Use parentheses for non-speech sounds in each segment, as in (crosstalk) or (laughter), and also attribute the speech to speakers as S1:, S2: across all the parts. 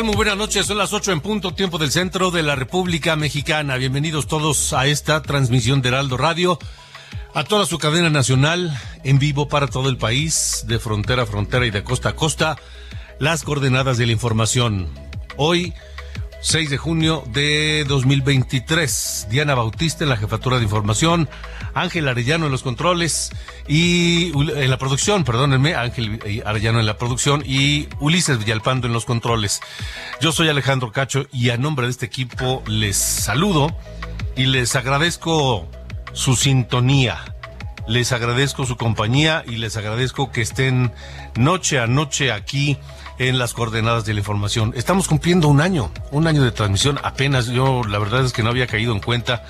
S1: Tal? Muy buenas noches. Son las ocho en punto, tiempo del centro de la República Mexicana. Bienvenidos todos a esta transmisión de Heraldo Radio, a toda su cadena nacional, en vivo para todo el país, de frontera a frontera y de costa a costa, las coordenadas de la información. Hoy, 6 de junio de 2023. Diana Bautista en la jefatura de información, Ángel Arellano en los controles y en la producción, perdónenme, Ángel Arellano en la producción y Ulises Villalpando en los controles. Yo soy Alejandro Cacho y a nombre de este equipo les saludo y les agradezco su sintonía. Les agradezco su compañía y les agradezco que estén noche a noche aquí en las coordenadas de la información. Estamos cumpliendo un año, un año de transmisión apenas. Yo la verdad es que no había caído en cuenta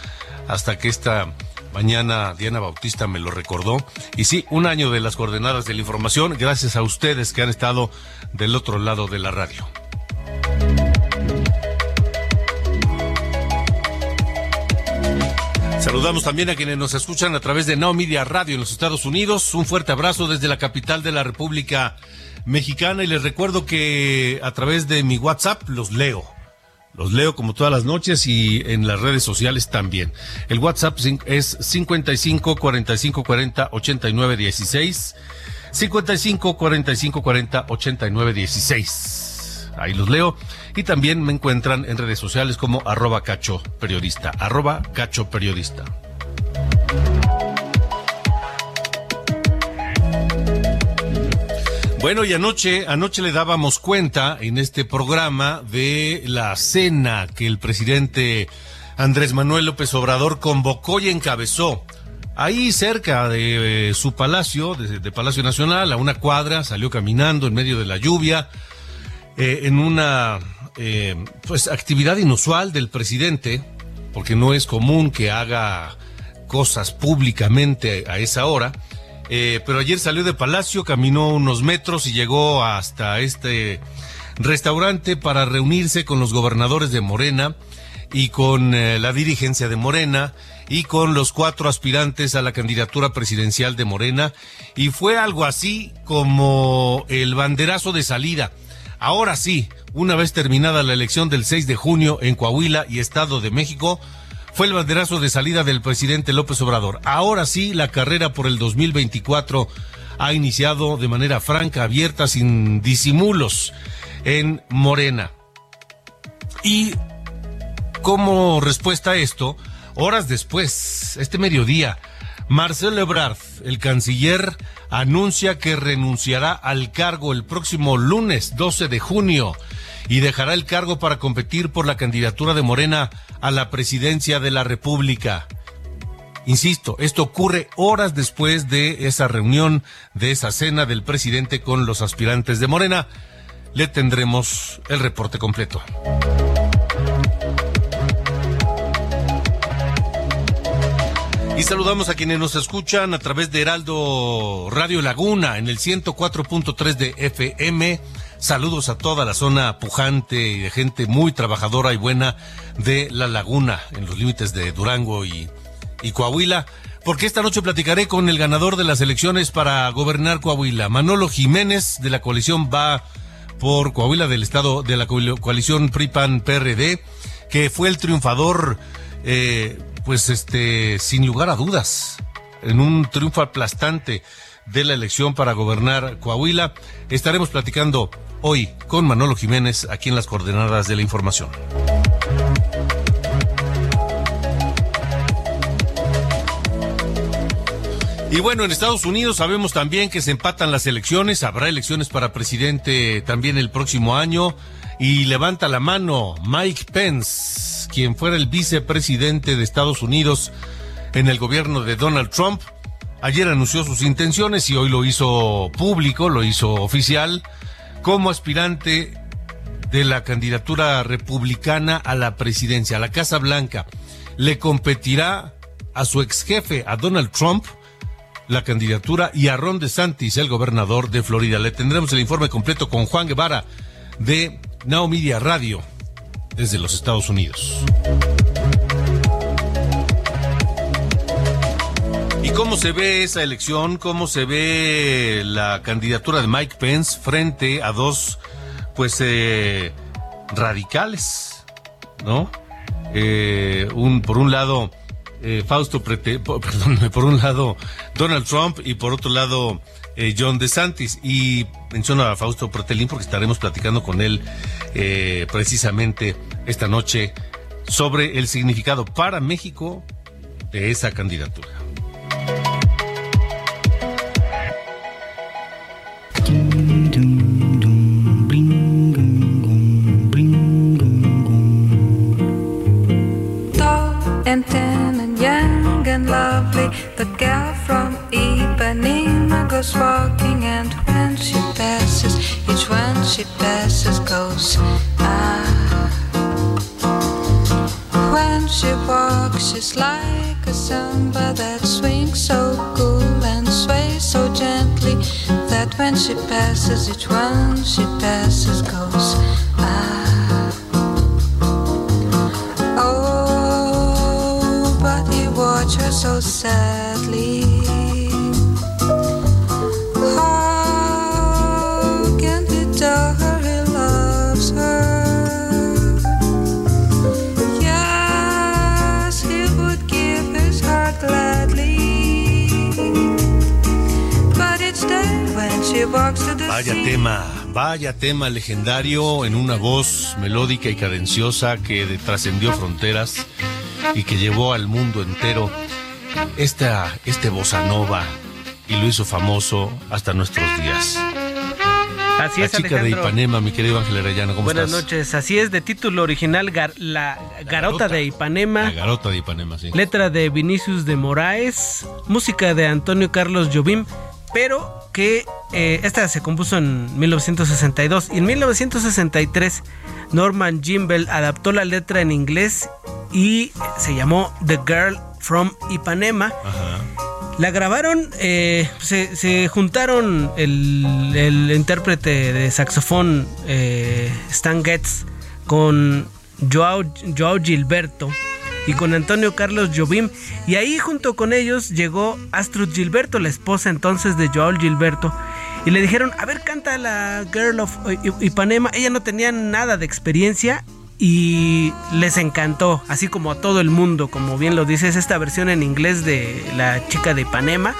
S1: hasta que esta mañana Diana Bautista me lo recordó. Y sí, un año de las coordenadas de la información, gracias a ustedes que han estado del otro lado de la radio. Saludamos también a quienes nos escuchan a través de Now Media Radio en los Estados Unidos. Un fuerte abrazo desde la capital de la República Mexicana y les recuerdo que a través de mi WhatsApp los leo. Los leo como todas las noches y en las redes sociales también. El WhatsApp es 55 45 40 89 16. 55 45 40 89 16. Ahí los leo. Y también me encuentran en redes sociales como arroba cacho periodista. Arroba cacho periodista. Bueno, y anoche, anoche le dábamos cuenta en este programa de la cena que el presidente Andrés Manuel López Obrador convocó y encabezó. Ahí cerca de eh, su palacio, de, Palacio Nacional, a una cuadra, salió caminando en medio de la lluvia, eh, en una eh, pues actividad inusual del presidente, porque no es común que haga cosas públicamente a esa hora. Eh, pero ayer salió de Palacio, caminó unos metros y llegó hasta este restaurante para reunirse con los gobernadores de Morena y con la dirigencia de Morena y con los cuatro aspirantes a la candidatura presidencial de Morena y fue algo así como el banderazo de salida. Ahora sí, una vez terminada la elección del 6 de junio en Coahuila y Estado de México, fue el banderazo de salida del presidente López Obrador. Ahora sí, la carrera por el 2024 ha iniciado de manera franca, abierta, sin disimulos en Morena. Y como respuesta a esto, horas después, este mediodía, Marcelo Ebrard, el canciller, anuncia que renunciará al cargo el próximo lunes 12 de junio y dejará el cargo para competir por la candidatura de Morena a la presidencia de la República. Insisto, esto ocurre horas después de esa reunión, de esa cena del presidente con los aspirantes de Morena. Le tendremos el reporte completo. Y saludamos a quienes nos escuchan a través de Heraldo Radio Laguna en el 104.3 de FM Saludos a toda la zona pujante y de gente muy trabajadora y buena de La Laguna, en los límites de Durango y, Coahuila. porque esta noche platicaré con el ganador de las elecciones para gobernar Coahuila, Manolo Jiménez de la coalición Va por Coahuila del estado de la coalición PRI-PAN-PRD, que fue el triunfador, eh, pues este, sin lugar a dudas, en un triunfo aplastante de la elección para gobernar Coahuila. Estaremos platicando hoy con Manolo Jiménez aquí en las coordenadas de la información. Y bueno, en Estados Unidos sabemos también que se empatan las elecciones, habrá elecciones para presidente también el próximo año y levanta la mano Mike Pence, quien fuera el vicepresidente de Estados Unidos en el gobierno de Donald Trump. Ayer anunció sus intenciones y hoy lo hizo público, lo hizo oficial, como aspirante de la candidatura republicana a la presidencia, a la Casa Blanca. Le competirá a su ex jefe, a Donald Trump, la candidatura y a Ron DeSantis, el gobernador de Florida. Le tendremos el informe completo con Juan Guevara de Now Media Radio desde los Estados Unidos. ¿Y cómo se ve esa elección? ¿Cómo se ve la candidatura de Mike Pence frente a dos, pues, eh, radicales, ¿no? Eh, por un lado, eh, Fausto, Prete, (laughs) perdón, por un lado Donald Trump y por otro lado eh, John DeSantis. Y menciono a Fausto Pretelín porque estaremos platicando con él eh, precisamente esta noche sobre el significado para México de esa candidatura.
S2: Ah. When she walks, she's like a samba that swings so cool and sways so gently that when she passes, each one she passes goes
S1: Vaya tema, vaya tema legendario en una voz melódica y cadenciosa que trascendió fronteras y que llevó al mundo entero esta, este bossa nova y lo hizo famoso hasta nuestros días.
S3: Así
S1: La
S3: es,
S1: chica de. Ipanema, mi querido Ángel Arellano, ¿cómo
S3: Buenas
S1: estás?
S3: noches. Así es, de título original, Gar- La Garota de
S1: La
S3: Ipanema.
S1: garota de Ipanema, sí.
S3: Letra de Vinicius de Moraes. Música de Antonio Carlos Jobim. Pero que eh, esta se compuso en 1962. Y en 1963, Norman Gimbel adaptó la letra en inglés y se llamó The Girl from Ipanema.
S1: Ajá.
S3: La grabaron, eh, se, se juntaron el, el intérprete de saxofón eh, Stan Getz con Joao, Joao Gilberto y con Antonio Carlos Jobim. Y ahí junto con ellos llegó Astrud Gilberto, la esposa entonces de Joao Gilberto. Y le dijeron, a ver, canta la Girl of Ipanema. Ella no tenía nada de experiencia y les encantó, así como a todo el mundo, como bien lo dices, esta versión en inglés de la chica de Ipanema,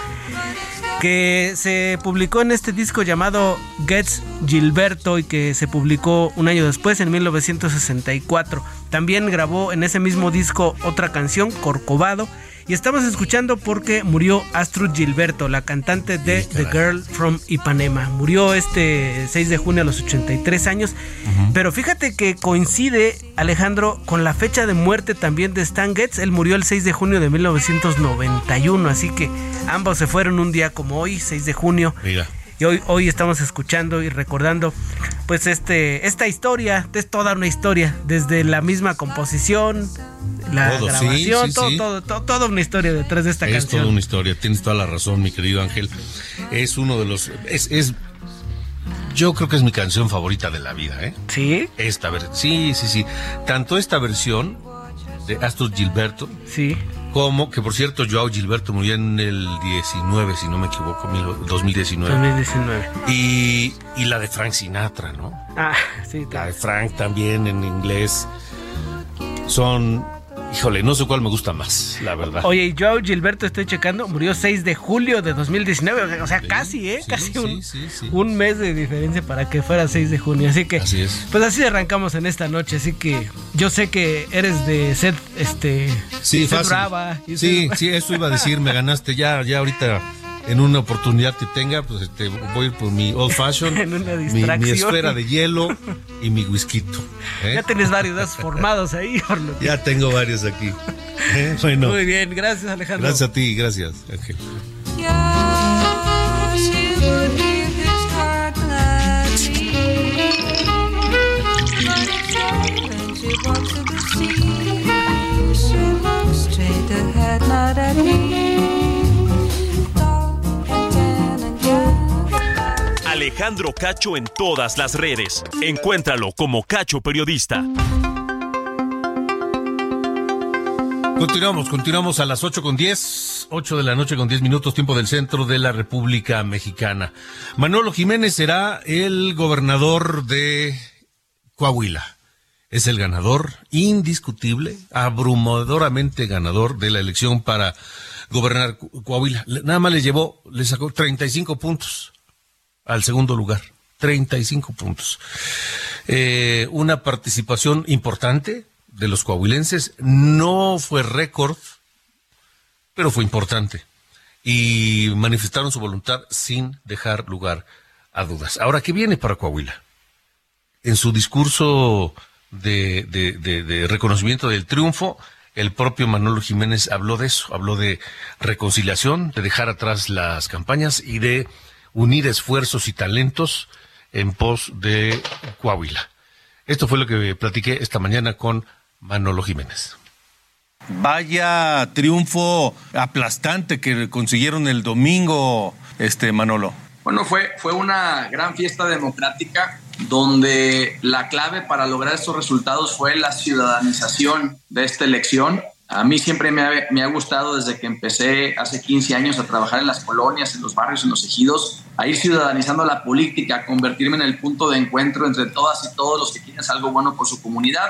S3: que se publicó en este disco llamado Gets Gilberto y que se publicó un año después, en 1964. También grabó en ese mismo disco otra canción, Corcovado. Y estamos escuchando porque murió Astrud Gilberto, la cantante de The Girl from Ipanema. Murió este 6 de junio a los 83 años. Pero fíjate que coincide, Alejandro, con la fecha de muerte también de Stan Getz. Él murió el 6 de junio de 1991. Así que ambos se fueron un día como hoy, 6 de junio.
S1: Mira.
S3: Y hoy, hoy estamos escuchando y recordando pues este, esta historia, es toda una historia, desde la misma composición, la
S1: Todo,
S3: grabación,
S1: sí,
S3: todo,
S1: sí.
S3: todo, todo- toda una historia detrás de esta
S1: Es
S3: canción.
S1: toda una historia, tienes toda la razón, mi querido Ángel. Es uno de los. Es, es. Yo creo que es mi canción favorita de la vida, ¿eh?
S3: Sí,
S1: Esta versión. Sí, sí, sí. Tanto esta versión de Astor Gilberto
S3: sí.
S1: Como, que por cierto, Joao Gilberto murió en el 19, si no me equivoco, 2019.
S3: 2019.
S1: Y, y la de Frank Sinatra, ¿no?
S3: Ah, sí,
S1: La de Frank también en inglés. Son, híjole, no sé cuál me gusta más, la verdad.
S3: Oye, y Joao Gilberto, estoy checando, murió 6 de julio de 2019. O sea,
S1: Sí,
S3: casi, ¿eh?
S1: sí,
S3: casi un,
S1: sí, sí.
S3: un mes de diferencia para que fuera 6 de junio. Así que,
S1: Así es.
S3: pues así arrancamos en esta noche. Así que yo sé que eres de Sed, este,
S1: Sí, fácil.
S3: Brava. y
S1: Sí, sí, eso iba a decir, me ganaste ya, ya ahorita en una oportunidad que tenga, pues este, voy a ir por mi old fashion, (laughs)
S3: En una
S1: mi,
S3: distracción.
S1: mi esfera de hielo y mi whisky. ¿eh?
S3: Ya tienes varios formados ahí, por lo que-
S1: Ya tengo varios aquí. ¿eh? Bueno,
S3: Muy bien, gracias Alejandro.
S1: gracias a ti, gracias, Ángel.
S4: Alejandro Cacho en todas las redes. Encuéntralo como Cacho Periodista.
S1: Continuamos, continuamos a las 8 con 10, 8 de la noche con 10 minutos, tiempo del centro de la República Mexicana. Manolo Jiménez será el gobernador de Coahuila. Es el ganador indiscutible, abrumadoramente ganador de la elección para gobernar Coahuila. Nada más le llevó, le sacó 35 puntos al segundo lugar. 35 puntos. Eh, una participación importante de los coahuilenses. No fue récord, pero fue importante. Y manifestaron su voluntad sin dejar lugar a dudas. Ahora, ¿qué viene para Coahuila? En su discurso de, de- reconocimiento del triunfo, el propio Manolo Jiménez habló de eso, habló de reconciliación, de dejar atrás las campañas y de unir esfuerzos y talentos en pos de Coahuila. Esto fue lo que platiqué esta mañana con Manolo Jiménez.
S5: Vaya triunfo aplastante que consiguieron el domingo, este Manolo.
S6: Bueno, fue, fue una gran fiesta democrática donde la clave para lograr estos resultados fue la ciudadanización de esta elección. A mí siempre me ha, gustado desde que empecé hace 15 años a trabajar en las colonias, en los barrios, en los ejidos, a ir ciudadanizando la política, a convertirme en el punto de encuentro entre todas y todos los que quieren algo bueno por su comunidad.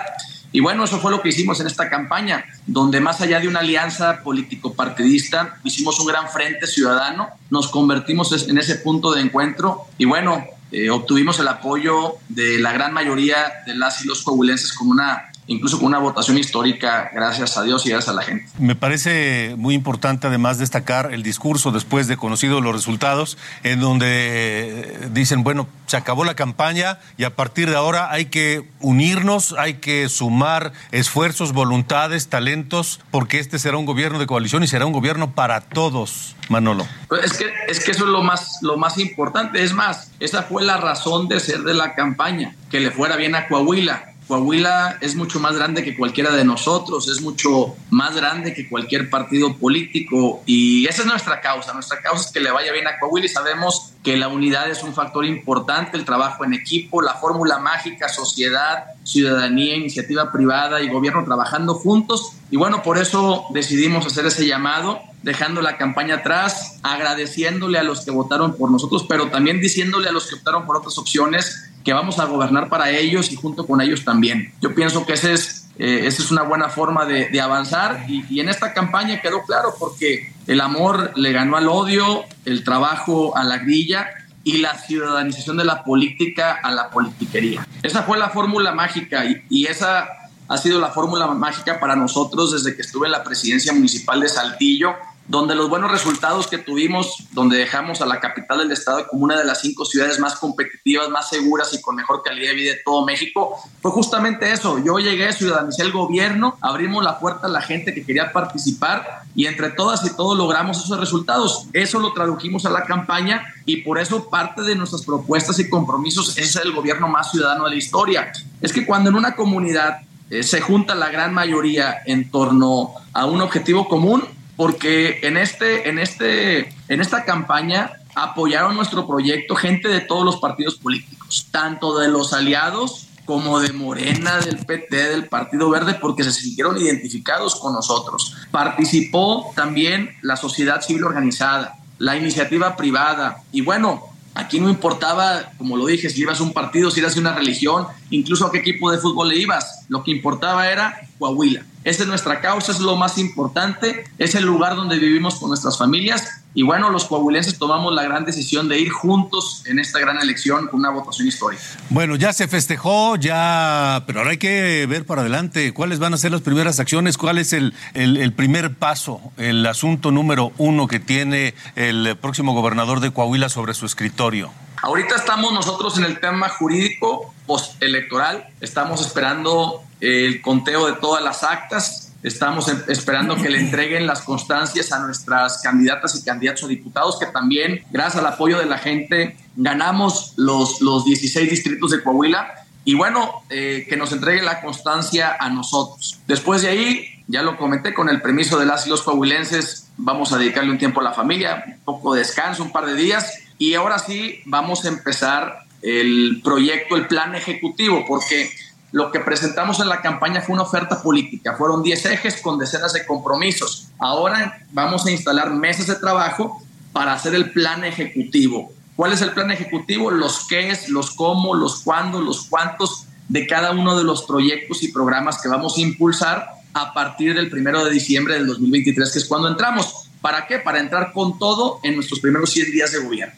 S6: Y bueno, eso fue lo que hicimos en esta campaña, donde más allá de una alianza político-partidista, hicimos un gran frente ciudadano, nos convertimos en ese punto de encuentro y bueno, eh, obtuvimos el apoyo de la gran mayoría de las y los coahuilenses con una, incluso con una votación histórica, gracias a Dios y gracias a la gente.
S5: Me parece muy importante además destacar el discurso después de conocidos los resultados, en donde dicen, bueno, se acabó la campaña y a partir de ahora hay que unirnos, hay que sumar esfuerzos, voluntades, talentos, porque este será un gobierno de coalición y será un gobierno para todos, Manolo.
S6: Pues es que, es que eso es lo más, lo más importante. Es más, esa fue la razón de ser de la campaña, que le fuera bien a Coahuila. Coahuila es mucho más grande que cualquiera de nosotros, es mucho más grande que cualquier partido político y esa es nuestra causa. Nuestra causa es que le vaya bien a Coahuila y sabemos que la unidad es un factor importante, el trabajo en equipo, la fórmula mágica, sociedad, ciudadanía, iniciativa privada y gobierno trabajando juntos. Y bueno, por eso decidimos hacer ese llamado, dejando la campaña atrás, agradeciéndole a los que votaron por nosotros, pero también diciéndole a los que optaron por otras opciones que vamos a gobernar para ellos y junto con ellos también. Yo pienso que ese es, eh, esa es una buena forma de, avanzar y, en esta campaña quedó claro porque el amor le ganó al odio, el trabajo a la grilla y la ciudadanización de la política a la politiquería. Esa fue la fórmula mágica y esa ha sido la fórmula mágica para nosotros desde que estuve en la presidencia municipal de Saltillo donde los buenos resultados que tuvimos, donde dejamos a la capital del estado como una de las cinco ciudades más competitivas, más seguras y con mejor calidad de vida de todo México, fue justamente eso. Yo llegué, ciudadanicé el gobierno, abrimos la puerta a la gente que quería participar y entre todas y todos logramos esos resultados. Eso lo tradujimos a la campaña y por eso parte de nuestras propuestas y compromisos es el gobierno más ciudadano de la historia. Es que cuando en una comunidad eh, se junta la gran mayoría en torno a un objetivo común, porque en, este, en, este, en esta campaña apoyaron nuestro proyecto gente de todos los partidos políticos, tanto de los aliados como de Morena, del PT, del Partido Verde, porque se sintieron identificados con nosotros. Participó también la sociedad civil organizada, la iniciativa privada y bueno, Aquí no importaba, como lo dije, si ibas a un partido, si eras de una religión, incluso a qué equipo de fútbol le ibas. Lo que importaba era Coahuila. Esa es nuestra causa, es lo más importante, es el lugar donde vivimos con nuestras familias y bueno, los coahuilenses tomamos la gran decisión de ir juntos en esta gran elección con una votación histórica.
S5: Bueno, ya se festejó, ya, pero ahora hay que ver para adelante cuáles van a ser las primeras acciones, cuál es el, el, primer paso, el asunto número uno que tiene el próximo gobernador de Coahuila sobre su escritorio.
S6: Ahorita estamos nosotros en el tema jurídico postelectoral, estamos esperando el conteo de todas las actas, Estamos em, esperando que le (laughs) entreguen las constancias a nuestras candidatas y candidatos a diputados, que también, gracias al apoyo de la gente, ganamos los, los 16 distritos de Coahuila. Y bueno, eh, que nos entreguen la constancia a nosotros. Después de ahí, ya lo comenté, con el permiso de las y los coahuilenses, vamos a dedicarle un tiempo a la familia, un poco de descanso, un par de días. Y ahora sí, vamos a empezar el proyecto, el plan ejecutivo, porque lo que presentamos en la campaña fue una oferta política. Fueron 10 ejes con decenas de compromisos. Ahora vamos a instalar mesas de trabajo para hacer el plan ejecutivo. ¿Cuál es el plan ejecutivo? Los qué es, los cómo, los cuándo, los cuántos de cada uno de los proyectos y programas que vamos a impulsar a partir del primero de diciembre del 2023, que es cuando entramos. ¿Para qué? Para entrar con todo en nuestros primeros 100 días de gobierno.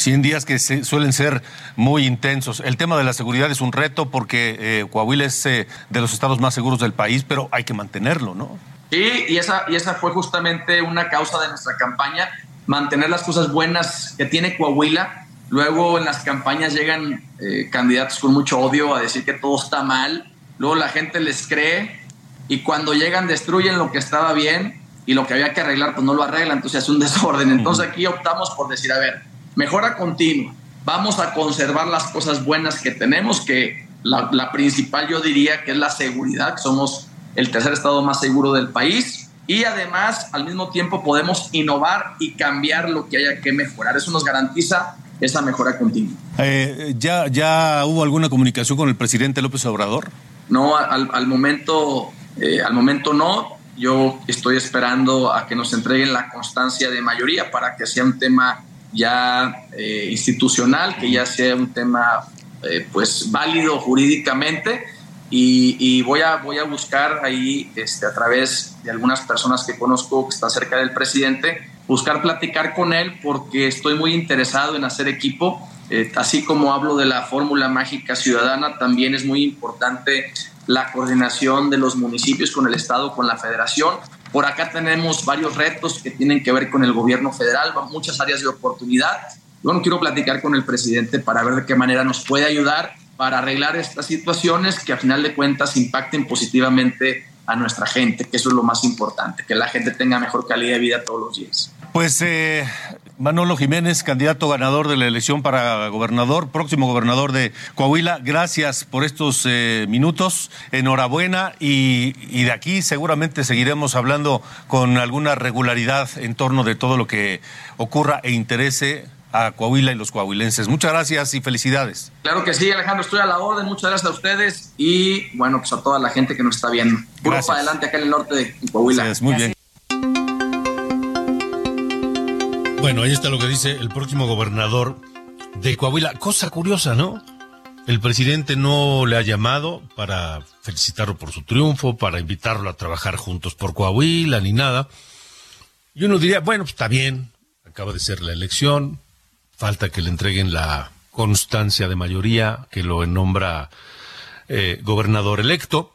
S5: 100 días que suelen ser muy intensos. El tema de la seguridad es un reto porque eh, Coahuila es eh, de los estados más seguros del país, pero hay que mantenerlo, ¿no?
S6: Sí, y esa, y esa fue justamente una causa de nuestra campaña, mantener las cosas buenas que tiene Coahuila. Luego en las campañas llegan eh, candidatos con mucho odio a decir que todo está mal. Luego la gente les cree y cuando llegan destruyen lo que estaba bien y lo que había que arreglar pues no lo arreglan, entonces es un (laughs) desorden. Entonces aquí optamos por decir, a ver, mejora continua. Vamos a conservar las cosas buenas que tenemos, que la, principal yo diría que es la seguridad, que somos el tercer estado más seguro del país. Y además, al mismo tiempo, podemos innovar y cambiar lo que haya que mejorar. Eso nos garantiza esa mejora continua.
S5: Eh, ¿ya, ¿Ya hubo alguna comunicación con el presidente López Obrador?
S6: No, al, momento, eh, al momento no. Yo estoy esperando a que nos entreguen la constancia de mayoría para que sea un tema ya eh, institucional, que ya sea un tema eh, pues válido jurídicamente y, voy, a, voy a buscar ahí este, a través de algunas personas que conozco que están cerca del presidente, buscar platicar con él porque estoy muy interesado en hacer equipo. Eh, así como hablo de la fórmula mágica ciudadana, también es muy importante la coordinación de los municipios con el Estado, con la federación por acá tenemos varios retos que tienen que ver con el gobierno federal, muchas áreas de oportunidad. Bueno, quiero platicar con el presidente para ver de qué manera nos puede ayudar para arreglar estas situaciones que a final de cuentas impacten positivamente a nuestra gente, que eso es lo más importante, que la gente tenga mejor calidad de vida todos los días.
S5: Pues eh, Manolo Jiménez, candidato ganador de la elección para gobernador, próximo gobernador de Coahuila. Gracias por estos eh, minutos. Enhorabuena y, de aquí seguramente seguiremos hablando con alguna regularidad en torno de todo lo que ocurra e interese a Coahuila y los coahuilenses. Muchas gracias y felicidades.
S6: Claro que sí, Alejandro, estoy a la orden. Muchas gracias a ustedes y bueno, pues a toda la gente que nos está viendo. Puro para adelante acá en el norte de Coahuila.
S5: muy bien.
S1: Bueno, ahí está lo que dice el próximo gobernador de Coahuila. Cosa curiosa, ¿no? El presidente no le ha llamado para felicitarlo por su triunfo, para invitarlo a trabajar juntos por Coahuila, ni nada. Y uno diría, bueno, pues está bien, acaba de ser la elección, falta que le entreguen la constancia de mayoría que lo nombra eh, gobernador electo.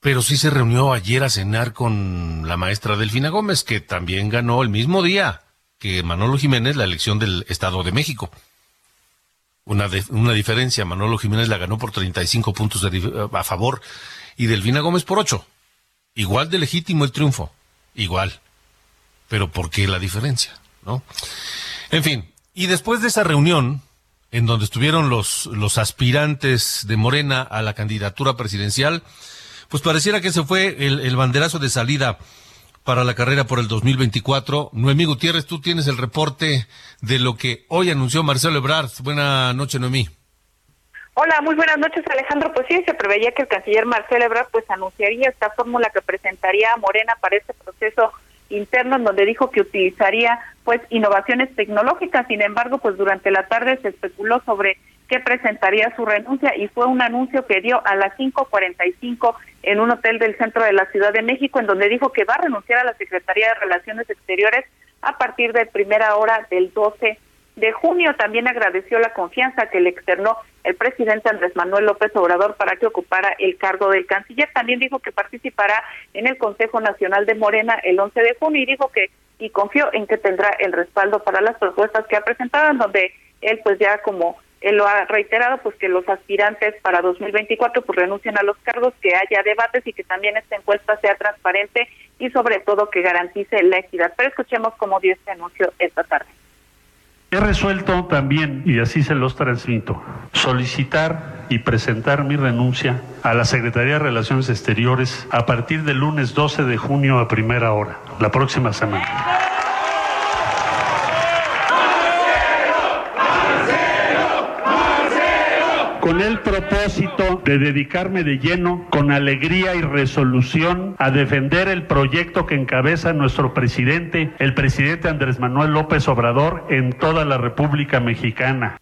S1: Pero sí se reunió ayer a cenar con la maestra Delfina Gómez, que también ganó el mismo día que Manolo Jiménez la elección del Estado de México. Una, una diferencia, Manolo Jiménez la ganó por 35 puntos a favor y Delfina Gómez por 8. Igual de legítimo el triunfo, igual. Pero ¿por qué la diferencia? ¿No? En fin, y después de esa reunión, en donde estuvieron los, los aspirantes de Morena a la candidatura presidencial, pues pareciera que ese fue el, el banderazo de salida para la carrera por el 2024. Noemí Gutiérrez, tú tienes el reporte de lo que hoy anunció Marcelo Ebrard. Buenas noches, Noemí.
S7: Hola, muy buenas noches, Alejandro. Pues sí, se preveía que el canciller Marcelo Ebrard pues anunciaría esta fórmula que presentaría a Morena para este proceso interno en donde dijo que utilizaría pues innovaciones tecnológicas. Sin embargo, pues durante la tarde se especuló sobre qué presentaría su renuncia y fue un anuncio que dio a las 5:45 en un hotel del centro de la Ciudad de México en donde dijo que va a renunciar a la Secretaría de Relaciones Exteriores a partir de primera hora del 12 de junio. También agradeció la confianza que le externó el presidente Andrés Manuel López Obrador para que ocupara el cargo del canciller. También dijo que participará en el Consejo Nacional de Morena el 11 de junio y dijo que y confió en que tendrá el respaldo para las propuestas que ha presentado, en donde él pues ya como él lo ha reiterado, pues que los aspirantes para 2024 pues renuncien a los cargos, que haya debates y que también esta encuesta sea transparente y sobre todo que garantice la equidad. Pero escuchemos cómo dio este anuncio esta tarde.
S8: He resuelto también, y así se los transmito, solicitar y presentar mi renuncia a la Secretaría de Relaciones Exteriores a partir del lunes 12 de junio a primera hora, la próxima semana. Con el propósito de dedicarme de lleno, con alegría y resolución, a defender el proyecto que encabeza nuestro presidente, el presidente Andrés Manuel López Obrador, en toda la República Mexicana.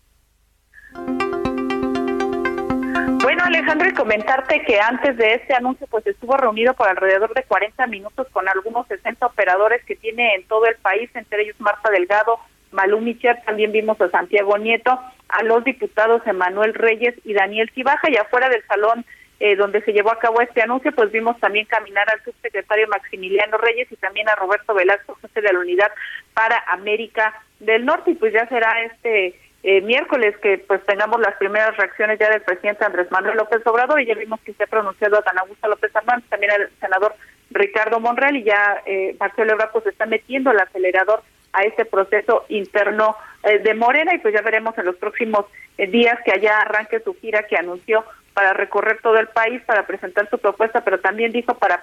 S7: Bueno, Alejandro, y comentarte que antes de este anuncio, pues estuvo reunido por alrededor de 40 minutos con algunos 60 operadores que tiene en todo el país, entre ellos Marta Delgado, Malú Micher, también vimos a Santiago Nieto, a los diputados Emanuel Reyes y Daniel Cibaja, y afuera del salón eh, donde se llevó a cabo este anuncio, pues vimos también caminar al subsecretario Maximiliano Reyes y también a Roberto Velasco, jefe de la Unidad para América del Norte, y pues ya será este eh, miércoles que pues tengamos las primeras reacciones ya del presidente Andrés Manuel López Obrador, y ya vimos que se ha pronunciado a Dan Augusto López Hernández, también el senador Ricardo Monreal, y ya eh, Marcelo Ebrard pues está metiendo el acelerador a ese proceso interno eh, de Morena y pues ya veremos en los próximos eh, días que allá arranque su gira que anunció para recorrer todo el país para presentar su propuesta, pero también dijo para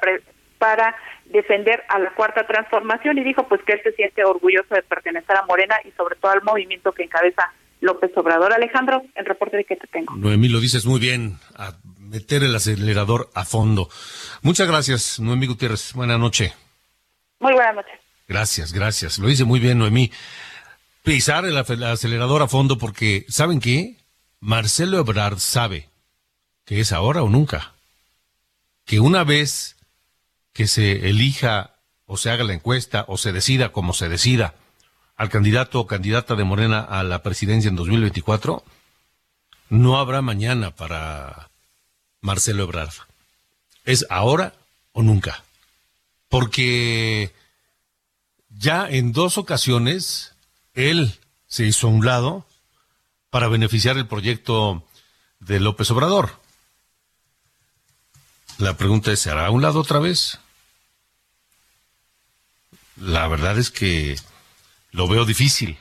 S7: para defender a la cuarta transformación y dijo pues que él se siente orgulloso de pertenecer a Morena y sobre todo al movimiento que encabeza López Obrador. Alejandro, el reporte de que te tengo.
S1: Noemí, lo dices muy bien, a meter el acelerador a fondo. Muchas gracias, Noemí Gutiérrez. Buenas noches.
S7: Muy buenas noches.
S1: Gracias, gracias. Lo dice muy bien Noemí. Pisar el acelerador a fondo porque, ¿saben qué? Marcelo Ebrard sabe que es ahora o nunca. Que una vez que se elija o se haga la encuesta o se decida como se decida al candidato o candidata de Morena a la presidencia en 2024, no habrá mañana para Marcelo Ebrard. Es ahora o nunca. Porque ya en dos ocasiones él se hizo a un lado para beneficiar el proyecto de López Obrador. La pregunta es, ¿se hará a un lado otra vez? La verdad es que lo veo difícil,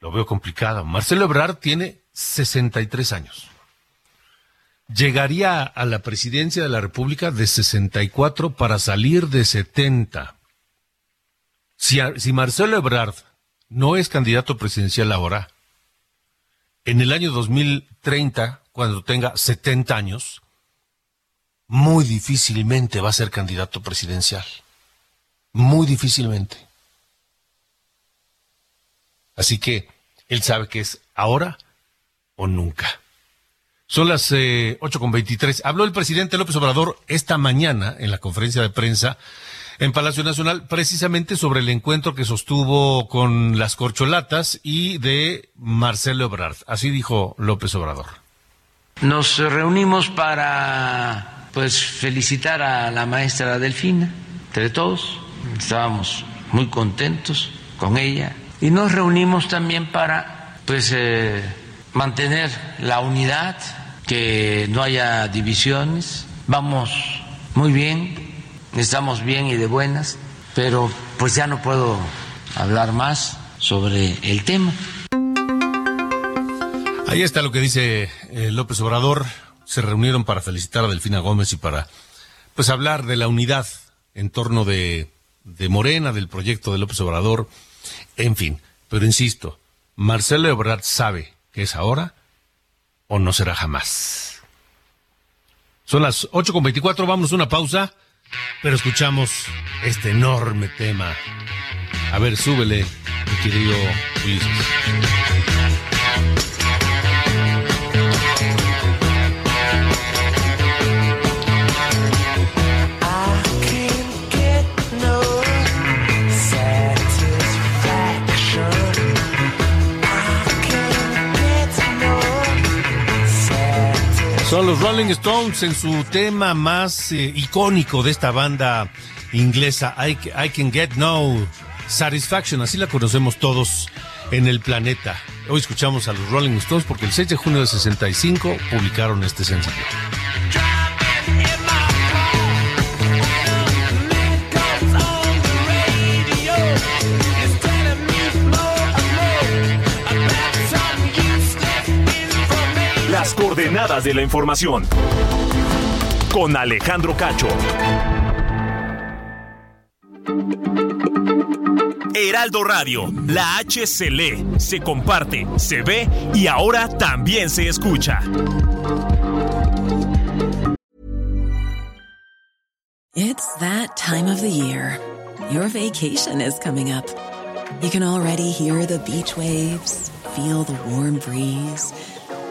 S1: lo veo complicado. Marcelo Ebrard tiene 63 años. Llegaría a la presidencia de la República de 64 para salir de 70. Si, Marcelo Ebrard no es candidato presidencial ahora, en el año 2030, cuando tenga 70 años, muy difícilmente va a ser candidato presidencial. Muy difícilmente. Así que él sabe que es ahora o nunca. Son las eh, con 8.23. Habló el presidente López Obrador esta mañana en la conferencia de prensa en Palacio Nacional precisamente sobre el encuentro que sostuvo con las corcholatas y de Marcelo Ebrard. Así dijo López Obrador.
S9: Nos reunimos para pues felicitar a la maestra Delfina, entre todos. Estábamos muy contentos con ella y nos reunimos también para pues eh, mantener la unidad, que no haya divisiones. Vamos muy bien estamos bien y de buenas, pero pues ya no puedo hablar más sobre el tema.
S1: Ahí está lo que dice eh, López Obrador. Se reunieron para felicitar a Delfina Gómez y para pues hablar de la unidad en torno de, de Morena, del proyecto de López Obrador, en fin. Pero insisto, Marcelo Ebrard sabe que es ahora o no será jamás. Son las 8.24, vamos a una pausa, pero escuchamos este enorme tema. A ver, súbele, mi querido Ulises. Son los Rolling Stones en su tema más eh, icónico de esta banda inglesa, I, I, Can Get No Satisfaction, así la conocemos todos en el planeta. Hoy escuchamos a los Rolling Stones porque el 6 de junio de 65 publicaron este sencillo.
S4: Coordenadas de la información. Con Alejandro Cacho. Heraldo Radio, la H se lee, se comparte, se ve y ahora también se escucha.
S10: It's that time of the year. Your vacation is coming up. You can already hear the beach waves, feel the warm breeze,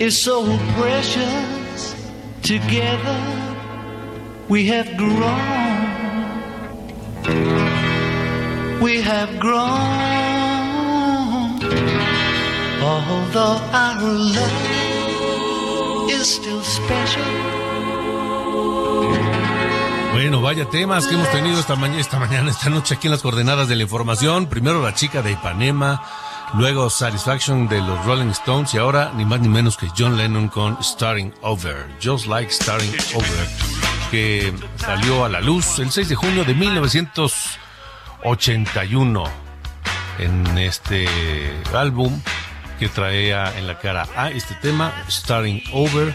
S11: is so precious. Together we have grown. We have grown. Although our love is still special.
S1: Bueno, vaya temas que hemos tenido esta, mañana, esta mañana, esta noche aquí en las coordenadas de la información. Primero la chica de Ipanema, luego Satisfaction de los Rolling Stones y ahora ni más ni menos que John Lennon con Starting Over, Just Like Starting Over, que salió a la luz el 6 de junio de 1981 en este álbum que traía en la cara A este tema, Starting Over,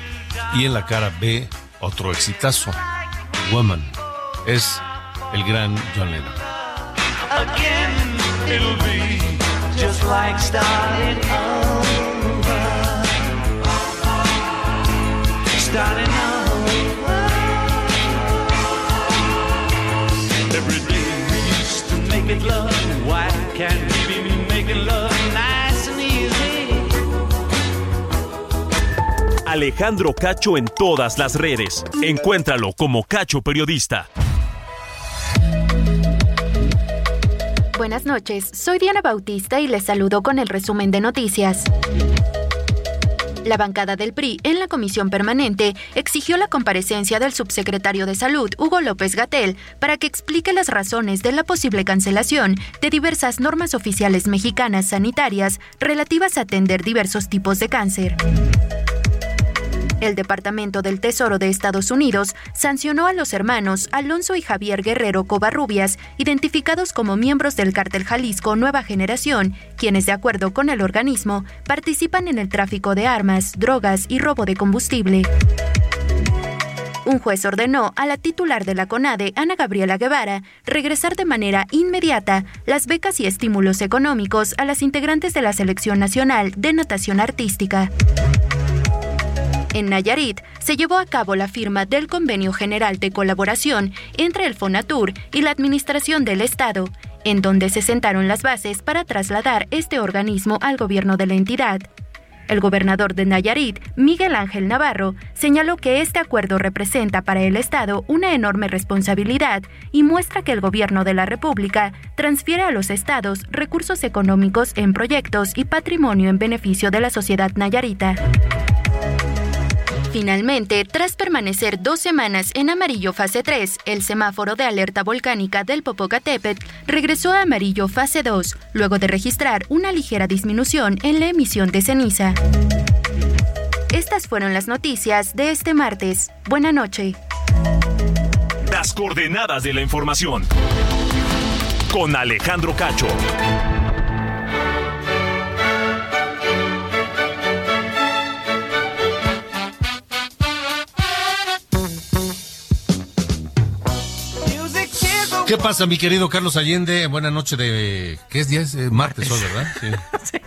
S1: y en la cara B otro exitazo, Woman. Es el gran John Lennon.
S11: Just like starting over. Starting over. Every day we used to make it love. Why can't we be making love nice and easy?
S4: Alejandro Cacho en todas las redes. Encuéntralo como Cacho Periodista.
S12: Buenas noches, soy Diana Bautista y les saludo con el resumen de noticias. La bancada del PRI en la comisión permanente exigió la comparecencia del subsecretario de Salud, Hugo López Gatel, para que explique las razones de la posible cancelación de diversas normas oficiales mexicanas sanitarias relativas a atender diversos tipos de cáncer. El Departamento del Tesoro de Estados Unidos sancionó a los hermanos Alonso y Javier Guerrero Covarrubias, identificados como miembros del cártel Jalisco Nueva Generación, quienes, de acuerdo con el organismo, participan en el tráfico de armas, drogas y robo de combustible. Un juez ordenó a la titular de la CONADE, Ana Gabriela Guevara, regresar de manera inmediata las becas y estímulos económicos a las integrantes de la Selección Nacional de Natación Artística. En Nayarit se llevó a cabo la firma del Convenio General de Colaboración entre el Fonatur y la Administración del Estado, en donde se sentaron las bases para trasladar este organismo al gobierno de la entidad. El gobernador de Nayarit, Miguel Ángel Navarro, señaló que este acuerdo representa para el Estado una enorme responsabilidad y muestra que el gobierno de la República transfiere a los estados recursos económicos en proyectos y patrimonio en beneficio de la sociedad nayarita. Finalmente, tras permanecer dos semanas en amarillo fase 3, el semáforo de alerta volcánica del Popocatépetl regresó a amarillo fase 2, luego de registrar una ligera disminución en la emisión de ceniza. Estas fueron las noticias de este martes. Buena noche.
S4: Las coordenadas de la información. Con Alejandro Cacho.
S1: ¿Qué pasa, mi querido Carlos Allende? Buena noche de... ¿Qué es día? Es eh, martes hoy, ¿verdad? Sí. (laughs)
S13: Sí,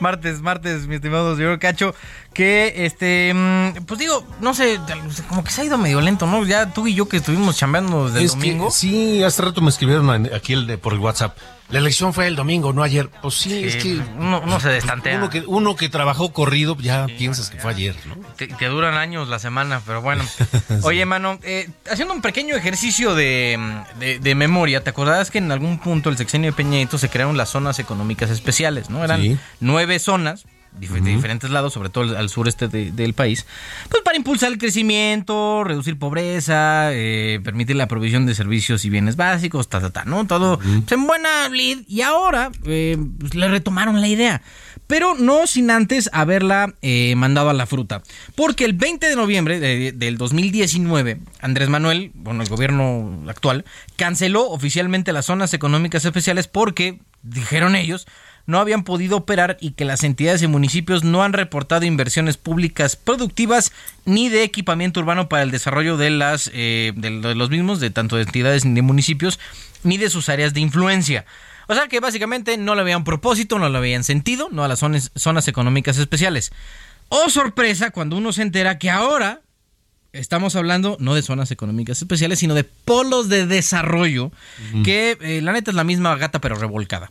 S13: martes, martes, mi estimado señor Cacho, que este, mm, pues digo, no sé, como que se ha ido medio lento, ¿no? Ya tú y yo que estuvimos chambeando desde el
S1: Es que,
S13: domingo.
S1: sí, hace rato me escribieron aquí el de- por el WhatsApp. La elección fue el domingo, no ayer. Pues sí, es que...
S13: uno, uno se destantea.
S1: Uno que, uno que trabajó corrido, ya piensas que fue ayer, ¿no?
S13: Te duran años la semana, pero bueno. (laughs) Oye, mano, eh, haciendo un pequeño ejercicio de, de- de memoria, ¿te acordabas que en algún punto el sexenio de Peña Nieto se crearon las zonas económicas especiales, ¿no? Eran nueve zonas de diferentes lados, sobre todo al- sureste de- del país, pues para impulsar el crecimiento, reducir pobreza, eh, permitir la provisión de servicios y bienes básicos, ta, ta, ta, ¿no? Todo pues, en buena lid. Y ahora eh, pues, le retomaron la idea. Pero no sin antes haberla eh, mandado a la fruta. Porque el 20 de noviembre de- del 2019, Andrés Manuel, bueno, el gobierno actual, canceló oficialmente las zonas económicas especiales porque, dijeron ellos, no habían podido operar y que las entidades y municipios no han reportado inversiones públicas productivas ni de equipamiento urbano para el desarrollo de las eh, de lo- de los mismos, de tanto de entidades ni de municipios, ni de sus áreas de influencia. O sea que básicamente no le habían propósito, no le habían sentido, no a las zonas, zonas económicas especiales. Oh sorpresa cuando uno se entera que ahora estamos hablando no de zonas económicas especiales, sino de polos de desarrollo, que eh, la neta es la misma gata pero revolcada.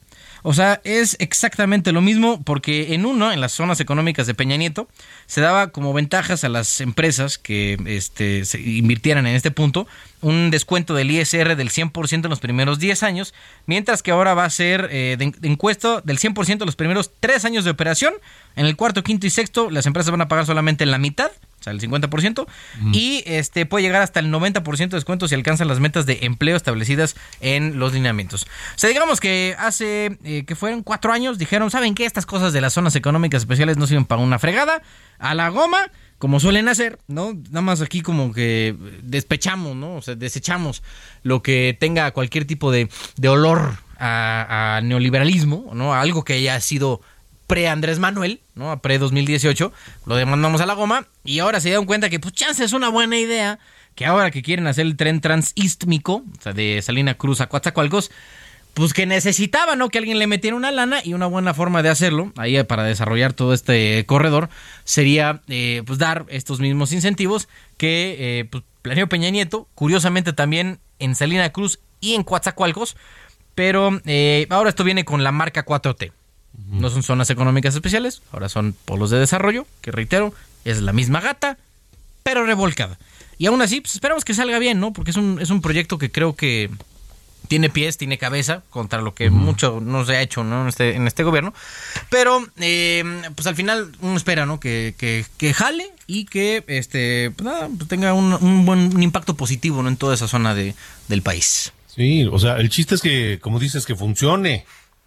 S13: O sea, es exactamente lo mismo porque en uno, en las zonas económicas de Peña Nieto, se daba como ventajas a las empresas que este, se invirtieran en este punto un descuento del ISR del 100% en los primeros 10 años, mientras que ahora va a ser eh, de, de encuesto del 100% los primeros 3 años de operación. En el cuarto, quinto y sexto, las empresas van a pagar solamente la mitad, o sea, el 50%, y este puede llegar hasta el 90% de descuento si alcanzan las metas de empleo establecidas en los lineamientos. O sea, digamos que hace eh, que fueron cuatro años, dijeron, ¿saben qué? Estas cosas de las zonas económicas especiales no sirven para una fregada, a la goma, como suelen hacer, ¿no? Nada más aquí como que despechamos, ¿no? O sea, desechamos lo que tenga cualquier tipo de, de olor a, a neoliberalismo, ¿no? A algo que haya sido pre Andrés Manuel, ¿no? A pre 2018, lo demandamos a la goma y ahora se dieron cuenta que pues chance es una buena idea que ahora que quieren hacer el tren transístmico, o sea, de Salina Cruz a Coatzacoalcos, pues que necesitaba, ¿no? Que alguien le metiera una lana y una buena forma de hacerlo, ahí para desarrollar todo este corredor, sería eh, pues dar estos mismos incentivos que eh, pues, planeó Peña Nieto, curiosamente también en Salina Cruz y en Coatzacoalcos, pero eh, ahora esto viene con la marca 4T. No son zonas económicas especiales, ahora son polos de desarrollo, que reitero, es la misma gata, pero revolcada. Y aún así, pues esperamos que salga bien, ¿no? Porque es un, es un proyecto que creo que tiene pies, tiene cabeza, contra lo que mucho no se ha hecho ¿no? en, este, en este gobierno. Pero, eh, pues al final uno espera, ¿no? Que, que, que jale y que este, pues nada, pues tenga un, un buen un impacto positivo ¿no? en toda esa zona de, del país.
S1: Sí, o sea, el chiste es que, como dices, que funcione,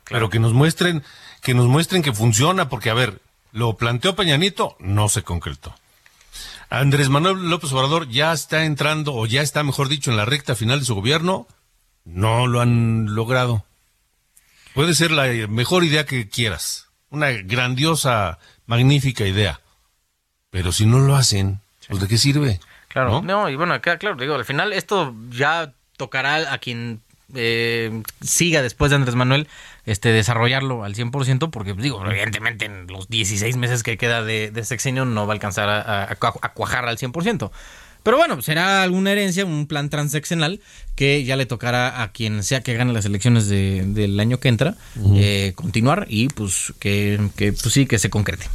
S1: pero que nos muestren, que nos muestren que funciona, porque a ver, lo planteó Peñanito, no se concretó. Andrés Manuel López Obrador ya está entrando, o ya está, mejor dicho, en la recta final de su gobierno, no lo han logrado. Puede ser la mejor idea que quieras, una grandiosa, magnífica idea, pero si no lo hacen, pues ¿de qué sirve?
S13: Claro, no, y bueno, acá, claro, digo, al final esto ya tocará a quien eh, siga después de Andrés Manuel este desarrollarlo al 100%, porque digo, evidentemente en los 16 meses que queda de, de sexenio no va a alcanzar a, a- a cuajar al 100%. Pero bueno, será alguna herencia, un plan transeccional que ya le tocará a quien sea que gane las elecciones de- del año que entra eh, continuar y pues que, que, pues sí, que se concrete.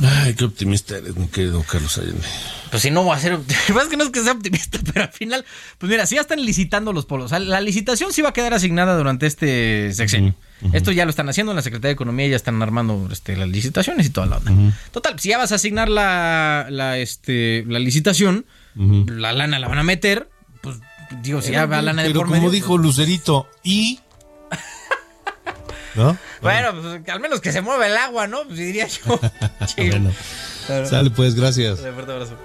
S1: Ay, qué optimista eres, mi querido Carlos Allende.
S13: Pues si no va a ser. Más (laughs) que no es que sea optimista, (laughs) pero al final, pues mira, si ya están licitando los polos. La licitación sí va a quedar asignada durante este sexenio. Esto ya lo están haciendo en la Secretaría de Economía, ya están armando este, las licitaciones y toda la onda. Total, si ya vas a asignar la, la, este, la licitación, la lana la van a meter, pues digo, si ya va lana de
S1: Pero
S13: por
S1: como
S13: medio,
S1: dijo Lucerito, ¿y? ¿No?
S13: Bueno, pues, al menos que se mueva el agua, ¿no? Pues diría yo. (laughs) Sí.
S1: Bueno.
S13: Claro.
S1: Sale pues, gracias.
S13: Un fuerte abrazo.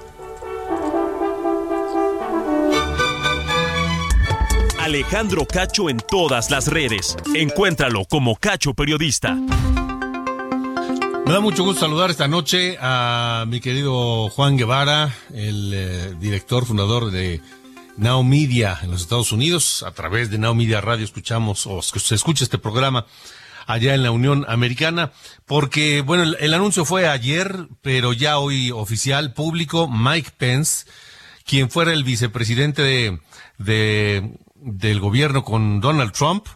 S4: Alejandro Cacho en todas las redes. Encuéntralo como Cacho Periodista.
S1: Me da mucho gusto saludar esta noche a mi querido Juan Guevara, el eh, director fundador de Now Media en los Estados Unidos. A través de Now Media Radio escuchamos o se escucha este programa allá en la Unión Americana, porque, bueno, el, anuncio fue ayer, pero ya hoy oficial, público, Mike Pence, quien fuera el vicepresidente de, de- del gobierno con Donald Trump,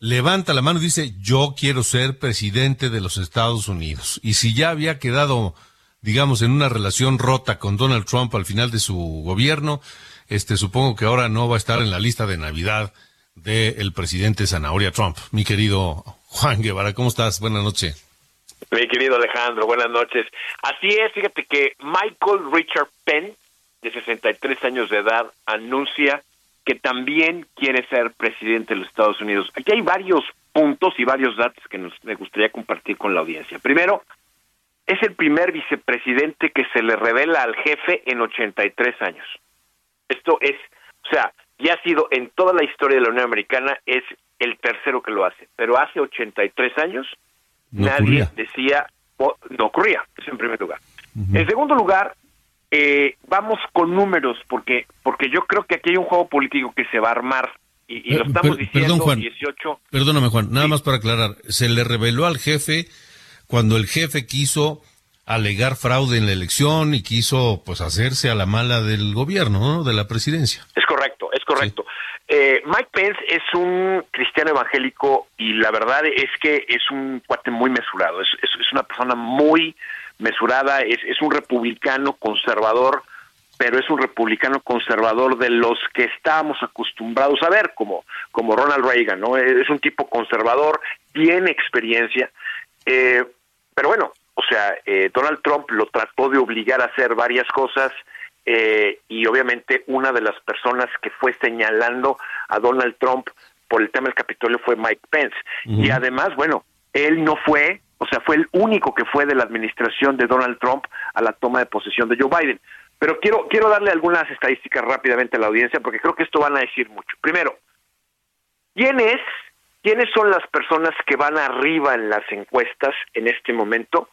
S1: levanta la mano y dice, yo quiero ser presidente de los Estados Unidos. Y si ya había quedado, digamos, en una relación rota con Donald Trump al final de su gobierno, este, supongo que ahora no va a estar en la lista de Navidad del presidente Zanahoria Trump. Mi querido Juan Guevara, ¿cómo estás? Buenas noches.
S14: Mi querido Alejandro, buenas noches. Así es, fíjate que Michael Richard Penn, de 63 años de edad, anuncia que también quiere ser presidente de los Estados Unidos. Aquí hay varios puntos y varios datos que nos, me gustaría compartir con la audiencia. Primero, es el primer vicepresidente que se le revela al jefe en 83 años. Esto es, o sea, ya ha sido en toda la historia de la Unión Americana, es el tercero que lo hace. Pero hace 83 años
S1: No
S14: nadie
S1: ocurría.
S14: decía, no ocurría, eso en primer lugar. En segundo lugar, eh, vamos con números, porque porque yo creo que aquí hay un juego político que se va a armar, y, y lo
S1: Eh,
S14: estamos diciendo
S1: perdón, Juan.
S14: 18
S1: Perdóname, Juan, nada más para aclarar. Se le reveló al jefe cuando el jefe quiso alegar fraude en la elección y quiso pues hacerse a la mala del gobierno, ¿no? de la presidencia.
S14: Es correcto, es correcto. Eh, Mike Pence es un cristiano evangélico y la verdad es que es un cuate muy mesurado, es, es, es una persona muy mesurada, es, es un republicano conservador, pero es un republicano conservador de los que estábamos acostumbrados a ver, como, como Ronald Reagan, ¿no? Es un tipo conservador, tiene experiencia, eh, pero bueno, o sea, eh, Donald Trump lo trató de obligar a hacer varias cosas eh, y obviamente una de las personas que fue señalando a Donald Trump por el tema del Capitolio fue Mike Pence. Y además, bueno, él no fue, o sea, fue el único que fue de la administración de Donald Trump a la toma de posesión de Joe Biden. Pero quiero, quiero darle algunas estadísticas rápidamente a la audiencia porque creo que esto van a decir mucho. Primero, ¿quién es, quiénes son las personas que van arriba en las encuestas en este momento?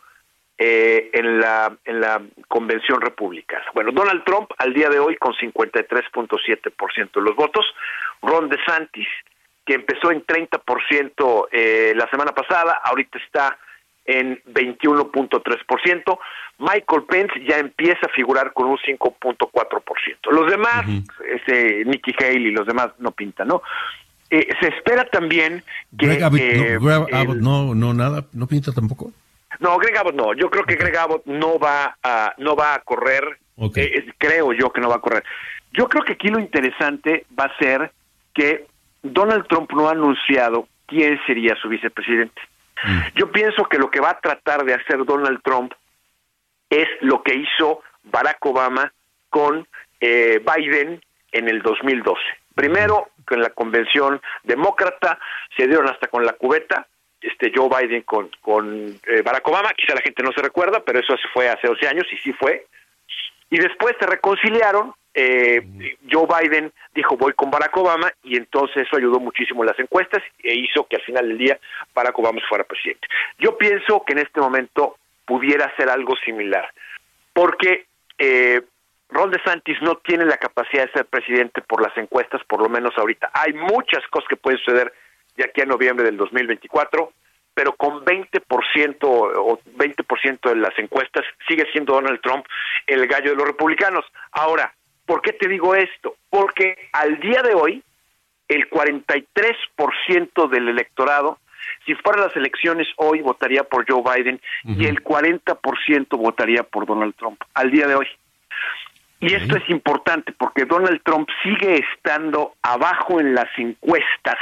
S14: Eh, en la en la convención republicana. Bueno, Donald Trump al día de hoy con 53.7% de los votos, Ron DeSantis que empezó en 30% eh, la semana pasada, ahorita está en 21.3%. Michael Pence ya empieza a figurar con un 5.4%. Los demás, ese Nikki Haley, los demás no pintan, ¿no? Eh, se espera también que
S1: Greg Abbott,
S14: eh,
S1: no, Greg
S14: el-
S1: Abbott no, no, nada, no pinta tampoco.
S14: No, Greg Abbott no. Yo creo que Greg Abbott no va a, no va a correr. Eh, creo yo que no va a correr. Yo creo que aquí lo interesante va a ser que Donald Trump no ha anunciado quién sería su vicepresidente. Yo pienso que lo que va a tratar de hacer Donald Trump es lo que hizo Barack Obama con eh, Biden en el 2012. Primero, con la convención demócrata, se dieron hasta con la cubeta, este Joe Biden con, con eh, Barack Obama, quizá la gente no se recuerda, pero eso fue hace 12 años y sí fue. Y después se reconciliaron, eh, Joe Biden dijo voy con Barack Obama y entonces eso ayudó muchísimo en las encuestas e hizo que al final del día Barack Obama fuera presidente. Yo pienso que en este momento pudiera ser algo similar, porque eh, Ron DeSantis no tiene la capacidad de ser presidente por las encuestas, por lo menos ahorita. Hay muchas cosas que pueden suceder de aquí a noviembre del 2024, pero con 20% o 20% de las encuestas sigue siendo Donald Trump el gallo de los republicanos. Ahora, ¿por qué te digo esto? Porque al día de hoy, el 43% del electorado, si fueran las elecciones hoy, votaría por Joe Biden y el 40% votaría por Donald Trump, al día de hoy. Y esto es importante porque Donald Trump sigue estando abajo en las encuestas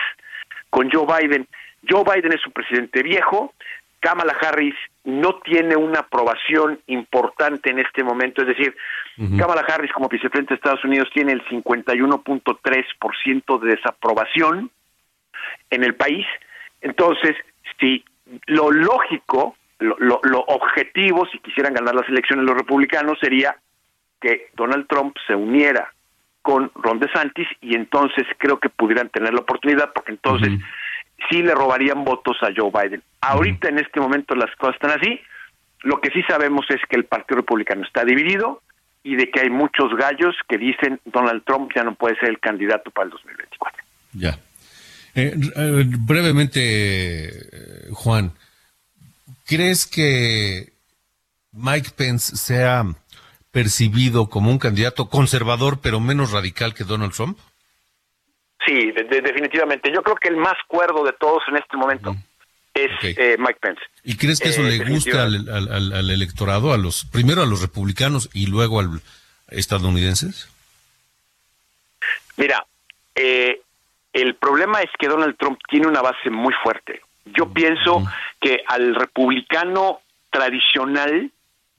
S14: con Joe Biden. Joe Biden es un presidente viejo, Kamala Harris no tiene una aprobación importante en este momento, es decir, Kamala Harris como vicepresidente de Estados Unidos tiene el 51.3% de desaprobación en el país. Entonces, si lo lógico, lo, lo, lo objetivo, si quisieran ganar las elecciones los republicanos, sería que Donald Trump se uniera con Ron DeSantis y entonces creo que pudieran tener la oportunidad porque entonces sí le robarían votos a Joe Biden. Ahorita en este momento las cosas están así. Lo que sí sabemos es que el Partido Republicano está dividido y de que hay muchos gallos que dicen Donald Trump ya no puede ser el candidato para el 2024.
S1: Ya. Eh, eh, brevemente, eh, Juan, ¿crees que Mike Pence sea percibido como un candidato conservador pero menos radical que Donald Trump?
S14: Sí, de- de- definitivamente. Yo creo que el más cuerdo de todos en este momento es eh, Mike Pence.
S1: ¿Y crees que eso
S14: Eh,
S1: le gusta al, al- al- al electorado, a los primero a los republicanos y luego al estadounidenses?
S14: Mira, eh, el problema es que Donald Trump tiene una base muy fuerte. Yo pienso que al republicano tradicional,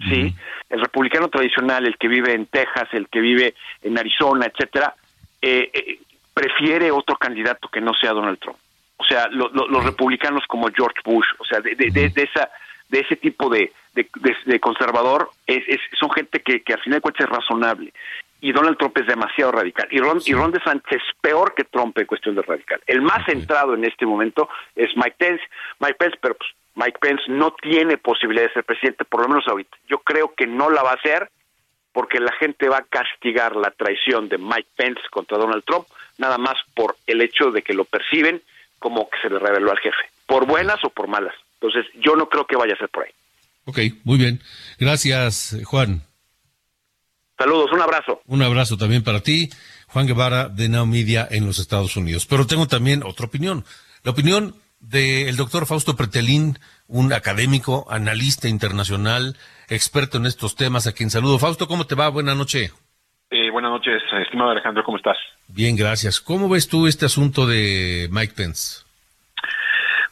S14: sí, el republicano tradicional, el que vive en Texas, el que vive en Arizona, etcétera, eh, eh, prefiere otro candidato que no sea Donald Trump. O sea, lo- lo- los republicanos como George Bush, o sea, de, de- de- de esa de ese tipo de, conservador es, es- son gente que, que al final de cuentas es razonable. Y Donald Trump es demasiado radical. Y Ron, y Ron DeSantis es peor que Trump en cuestión de radical. El más centrado en este momento es Mike Pence, Mike Pence, pero pues, Mike Pence no tiene posibilidad de ser presidente, por lo menos ahorita. Yo creo que no la va a hacer porque la gente va a castigar la traición de Mike Pence contra Donald Trump, nada más por el hecho de que lo perciben como que se le reveló al jefe, por buenas o por malas. Entonces, yo no creo que vaya a ser por ahí.
S1: Ok, muy bien. Gracias, Juan.
S14: Saludos, un abrazo.
S1: Un abrazo también para ti, Juan Guevara de Now Media en los Estados Unidos. Pero tengo también otra opinión. La opinión del doctor Fausto Pretelín, un académico, analista internacional, experto en estos temas, a quien saludo. Fausto, ¿cómo te va? Buenas noches.
S15: Eh, buenas noches, estimado Alejandro, ¿cómo estás?
S1: Bien, gracias. ¿Cómo ves tú este asunto de Mike Pence?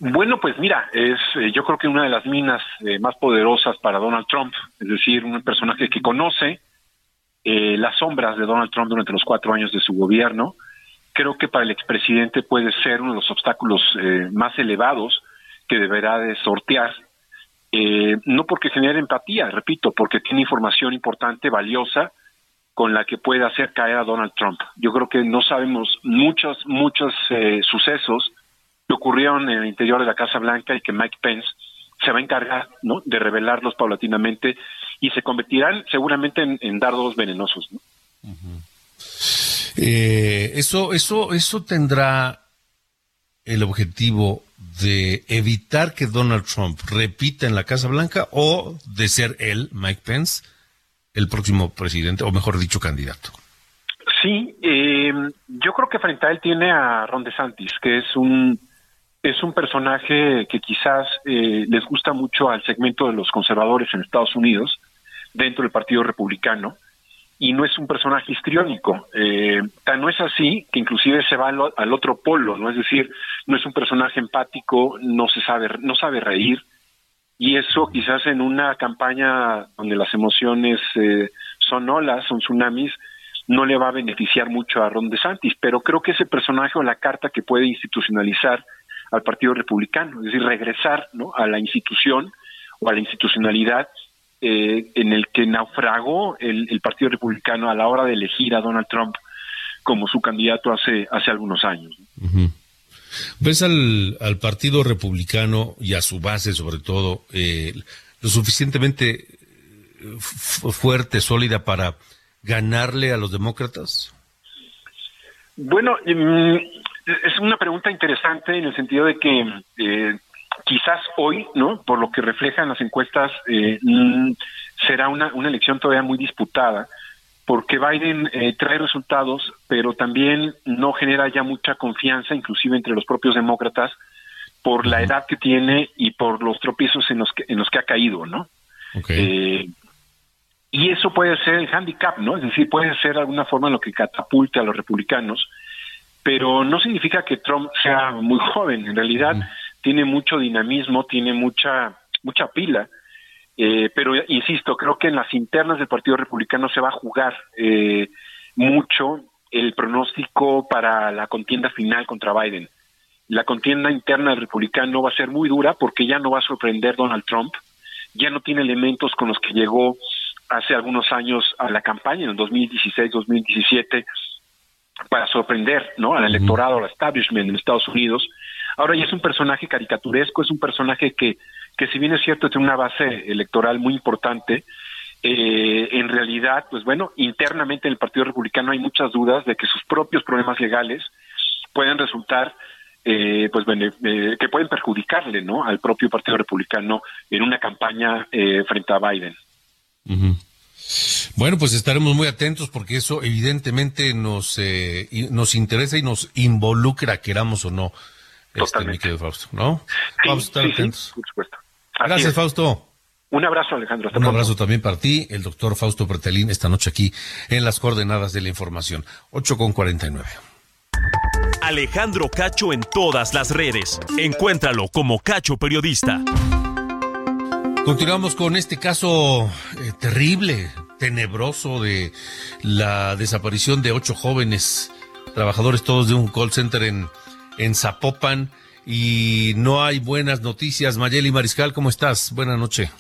S15: Bueno, pues mira, es eh, yo creo que una de las minas eh, más poderosas para Donald Trump, es decir, un personaje que conoce eh, las sombras de Donald Trump durante los cuatro años de su gobierno. Creo que para el expresidente puede ser uno de los obstáculos eh, más elevados que deberá de sortear. Eh, no porque genere empatía, repito, porque tiene información importante, valiosa, con la que puede hacer caer a Donald Trump. Yo creo que no sabemos muchos, muchos eh, sucesos que ocurrieron en el interior de la Casa Blanca y que Mike Pence se va a encargar ¿no? de revelarlos paulatinamente y se convertirán seguramente en, dardos venenosos. ¿no?
S1: Eh, eso, eso, eso tendrá el objetivo de evitar que Donald Trump repita en la Casa Blanca o de ser él, Mike Pence, el próximo presidente, o mejor dicho, candidato.
S15: Sí, eh, yo creo que frente a él tiene a Ron DeSantis, que es un es un personaje que quizás eh, les gusta mucho al segmento de los conservadores en Estados Unidos, dentro del Partido Republicano, y no es un personaje histriónico. Eh, tan no es así que inclusive se va al, otro polo, ¿no? Es decir, no es un personaje empático, no se sabe, no sabe reír, y eso quizás en una campaña donde las emociones eh, son olas, son tsunamis, no le va a beneficiar mucho a Ron DeSantis, pero creo que ese personaje o la carta que puede institucionalizar al Partido Republicano, es decir, regresar ¿no? a la institución o a la institucionalidad eh, en el que naufragó el, el Partido Republicano a la hora de elegir a Donald Trump como su candidato hace, hace algunos años.
S1: ¿Ves al, al Partido Republicano y a su base, sobre todo, eh, lo suficientemente eh, fu- fuerte, sólida para ganarle a los demócratas?
S15: Bueno, mm, es una pregunta interesante en el sentido de que eh, quizás hoy, ¿no? Por lo que reflejan las encuestas, eh, mm, será una, una elección todavía muy disputada, porque Biden eh, trae resultados, pero también no genera ya mucha confianza, inclusive entre los propios demócratas, por la edad que tiene y por los tropiezos en los que, en los que ha caído, ¿no? Eh, y eso puede ser el handicap, ¿no? Es decir, puede ser de alguna forma lo que catapulte a los republicanos, pero no significa que Trump sea muy joven. En realidad tiene mucho dinamismo, tiene mucha mucha pila. Eh, pero insisto, creo que en las internas del Partido Republicano se va a jugar eh, mucho el pronóstico para la contienda final contra Biden. La contienda interna del republicano va a ser muy dura porque ya no va a sorprender Donald Trump, ya no tiene elementos con los que llegó hace algunos años a la campaña, en el 2016-2017, para sorprender ¿no? al electorado, al establishment en Estados Unidos. Ahora ya es un personaje caricaturesco, es un personaje que, que si bien es cierto tiene una base electoral muy importante, eh, en realidad, pues bueno, internamente en el Partido Republicano hay muchas dudas de que sus propios problemas legales pueden resultar eh, pues eh, que pueden perjudicarle no al propio Partido Republicano en una campaña eh, frente a Biden.
S1: Bueno, pues estaremos muy atentos porque eso evidentemente nos nos interesa y nos involucra, queramos o no, este, mi querido Fausto, ¿no? Vamos a estar atentos.
S15: por supuesto.
S1: Gracias, Fausto.
S15: Un abrazo, Alejandro.
S1: Un abrazo también para ti, el doctor Fausto Pretelín, esta noche aquí en las coordenadas de la información. 8 con 49.
S4: Alejandro Cacho en todas las redes. Encuéntralo como Cacho Periodista.
S1: Continuamos con este caso eh, terrible, tenebroso de la desaparición de ocho jóvenes trabajadores todos de un call center en, en Zapopan y no hay buenas noticias. Mayeli Mariscal, ¿cómo estás? Buenas noches.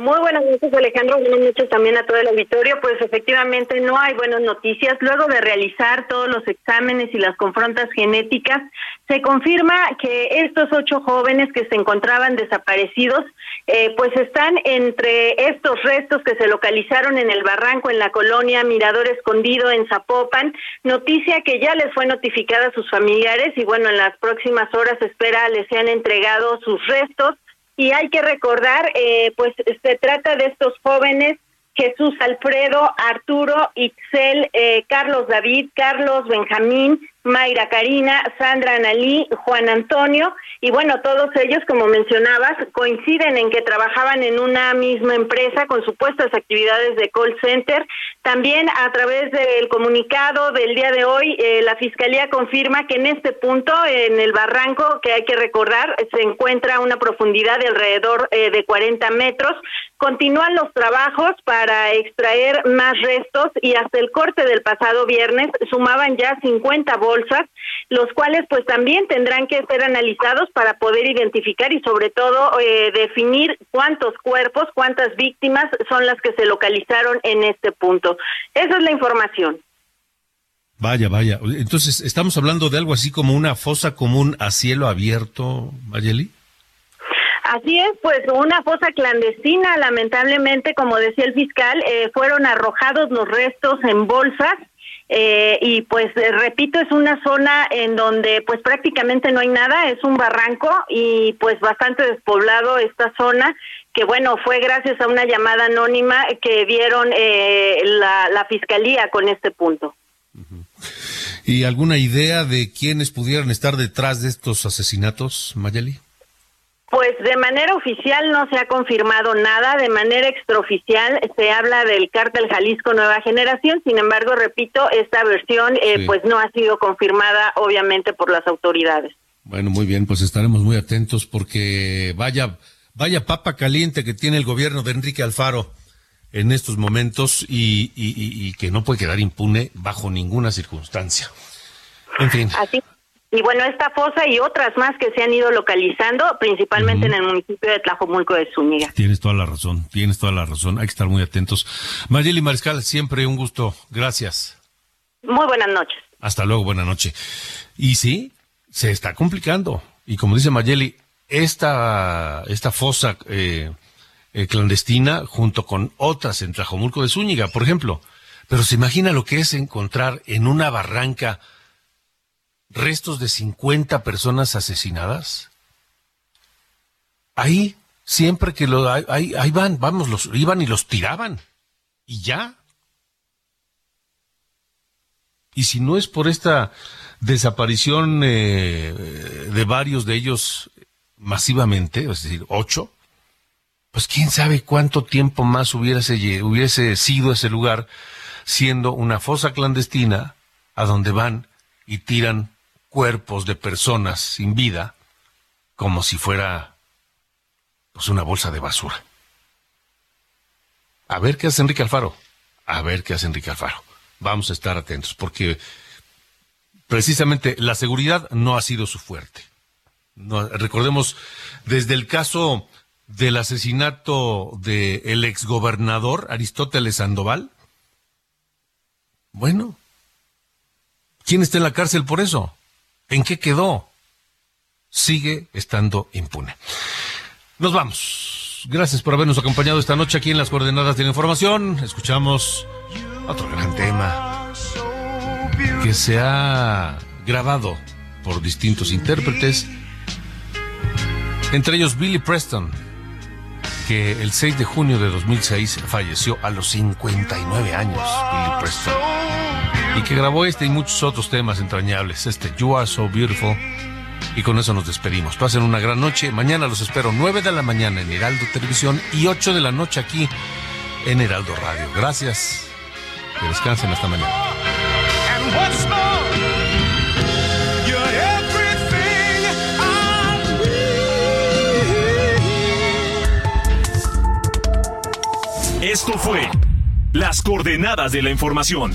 S16: Muy buenas noches, Alejandro. Buenas noches también a todo el auditorio. Pues efectivamente no hay buenas noticias. Luego de realizar todos los exámenes y las confrontas genéticas, se confirma que estos ocho jóvenes que se encontraban desaparecidos, eh, pues están entre estos restos que se localizaron en el barranco en la colonia Mirador Escondido en Zapopan. Noticia que ya les fue notificada a sus familiares y bueno, en las próximas horas espera les sean entregado sus restos y hay que recordar, eh, pues se trata de estos jóvenes Jesús Alfredo, Arturo, Itzel, eh, Carlos David, Carlos Benjamín, Mayra Karina, Sandra Analí, Juan Antonio, y bueno, todos ellos, como mencionabas, coinciden en que trabajaban en una misma empresa con supuestas actividades de call center. También a través del comunicado del día de hoy, eh, la Fiscalía confirma que en este punto, en el barranco, que hay que recordar, se encuentra una profundidad de alrededor eh, de 40 metros. Continúan los trabajos para extraer más restos y hasta el corte del pasado viernes sumaban ya 50 bolsas, los cuales pues también tendrán que ser analizados para poder identificar y sobre todo eh, definir cuántos cuerpos, cuántas víctimas son las que se localizaron en este punto. Esa es la información.
S1: Vaya, vaya. Entonces, ¿estamos hablando de algo así como una fosa común a cielo abierto, Mayeli?
S16: Así es, pues una fosa clandestina, lamentablemente, como decía el fiscal, eh, fueron arrojados los restos en bolsas eh, y pues eh, repito es una zona en donde pues prácticamente no hay nada es un barranco y pues bastante despoblado esta zona que bueno fue gracias a una llamada anónima que dieron eh, la, la fiscalía con este punto.
S1: Y alguna idea de quiénes pudieran estar detrás de estos asesinatos Mayeli
S16: pues de manera oficial no se ha confirmado nada, de manera extraoficial se habla del cártel Jalisco Nueva Generación, sin embargo, repito, esta versión eh, pues no ha sido confirmada obviamente por las autoridades.
S1: Bueno, muy bien, pues estaremos muy atentos porque vaya, vaya papa caliente que tiene el gobierno de Enrique Alfaro en estos momentos y, y que no puede quedar impune bajo ninguna circunstancia. En fin.
S16: Así y bueno, esta fosa y otras más que se han ido localizando, principalmente en el municipio de Tlajomulco de Zúñiga.
S1: Tienes toda la razón, tienes toda la razón. Hay que estar muy atentos. Mayeli Mariscal, siempre un gusto. Gracias.
S16: Muy buenas noches.
S1: Hasta luego, buenas noches. Y sí, se está complicando. Y como dice Mayeli, esta, esta fosa eh, eh, clandestina, junto con otras en Tlajomulco de Zúñiga, por ejemplo, Pero se imagina lo que es encontrar en una barranca restos de 50 personas asesinadas. Ahí, siempre que lo, ahí, ahí van, vamos, los iban y los tiraban. Y ya. Y si no es por esta desaparición eh, de varios de ellos masivamente, es decir, ocho, pues quién sabe cuánto tiempo más hubiese, hubiese sido ese lugar siendo una fosa clandestina a donde van y tiran cuerpos de personas sin vida como si fuera pues una bolsa de basura. A ver qué hace Enrique Alfaro. A ver qué hace Enrique Alfaro. Vamos a estar atentos porque precisamente la seguridad no ha sido su fuerte. Recordemos, desde el caso del asesinato del el exgobernador Aristóteles Sandoval, bueno, ¿quién está en la cárcel por eso? ¿En qué quedó? Sigue estando impune. Nos vamos. Gracias por habernos acompañado esta noche aquí en las coordenadas de la información. Escuchamos otro gran tema que se ha grabado por distintos intérpretes, entre ellos Billy Preston, que el 6 de junio de 2006 falleció a los 59 años, Billy Preston, y que grabó este y muchos otros temas entrañables, este You Are So Beautiful, y con eso nos despedimos. Pasen una gran noche, mañana los espero 9 de la mañana en Heraldo Televisión y 8 de la noche aquí en Heraldo Radio. Gracias. Que descansen hasta mañana.
S4: Esto fue Las coordenadas de la información